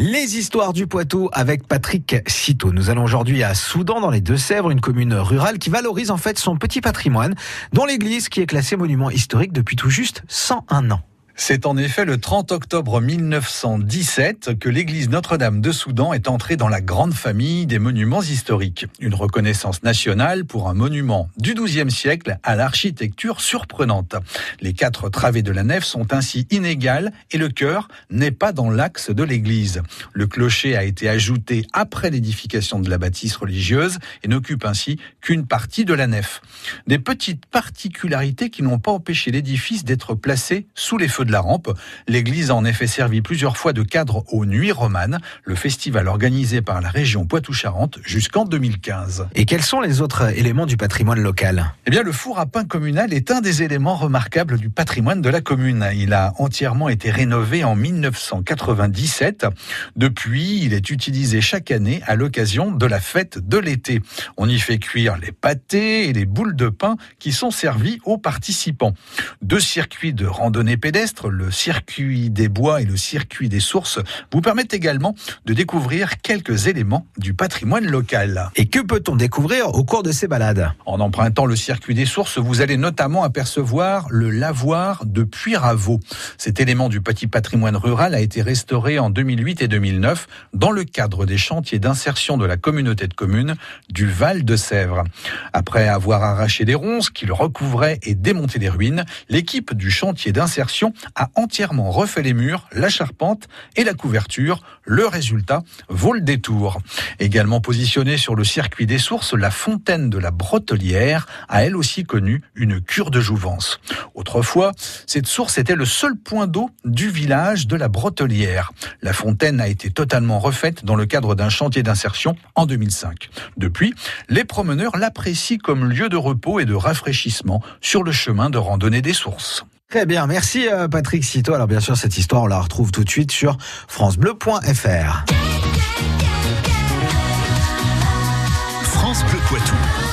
Les histoires du Poitou avec Patrick Citeau. Nous allons aujourd'hui à Soudan, dans les Deux-Sèvres, une commune rurale qui valorise en fait son petit patrimoine, dont l'église qui est classée monument historique depuis tout juste 101 ans. C'est en effet le 30 octobre 1917 que l'église Notre-Dame de Soudan est entrée dans la grande famille des monuments historiques. Une reconnaissance nationale pour un monument du XIIe siècle à l'architecture surprenante. Les quatre travées de la nef sont ainsi inégales et le chœur n'est pas dans l'axe de l'église. Le clocher a été ajouté après l'édification de la bâtisse religieuse et n'occupe ainsi qu'une partie de la nef. Des petites particularités qui n'ont pas empêché l'édifice d'être placé sous les feux de la rampe. L'église a en effet servi plusieurs fois de cadre aux Nuits romanes, le festival organisé par la région Poitou-Charentes jusqu'en 2015. Et quels sont les autres éléments du patrimoine local? Eh bien, le four à pain communal est un des éléments remarquables du patrimoine de la commune. Il a entièrement été rénové en 1997. Depuis, il est utilisé chaque année à l'occasion de la fête de l'été. On y fait cuire les pâtés et les boules de pain qui sont servies aux participants. Deux circuits de randonnée pédestre, le circuit des bois et le circuit des sources, vous permettent également de découvrir quelques éléments du patrimoine local. Et que peut-on découvrir au cours de ces balades? En empruntant le circuit des sources, vous allez notamment apercevoir le lavoir de Puyraveau. Cet élément du petit patrimoine rural a été restauré en 2008 et 2009 dans le cadre des chantiers d'insertion de la communauté de communes du Val de Sèvres. Après avoir arraché des ronces qui le recouvraient et démonté les ruines, l'équipe du chantier d'insertion a entièrement refait les murs, la charpente et la couverture. Le résultat vaut le détour. Également positionnée sur le circuit des sources, la fontaine de la Bretelière a elle aussi connu une cure de jouvence. Autrefois, cette source était le seul point d'eau du village de la Bretelière. La fontaine a été totalement refaite dans le cadre d'un chantier d'insertion en 2005. Depuis, les promeneurs l'apprécient comme lieu de repos et de rafraîchissement sur le chemin de randonnée des sources. Très bien, merci euh, Patrick Cito. Alors bien sûr, cette histoire, on la retrouve tout de suite sur francebleu.fr. France Poitou.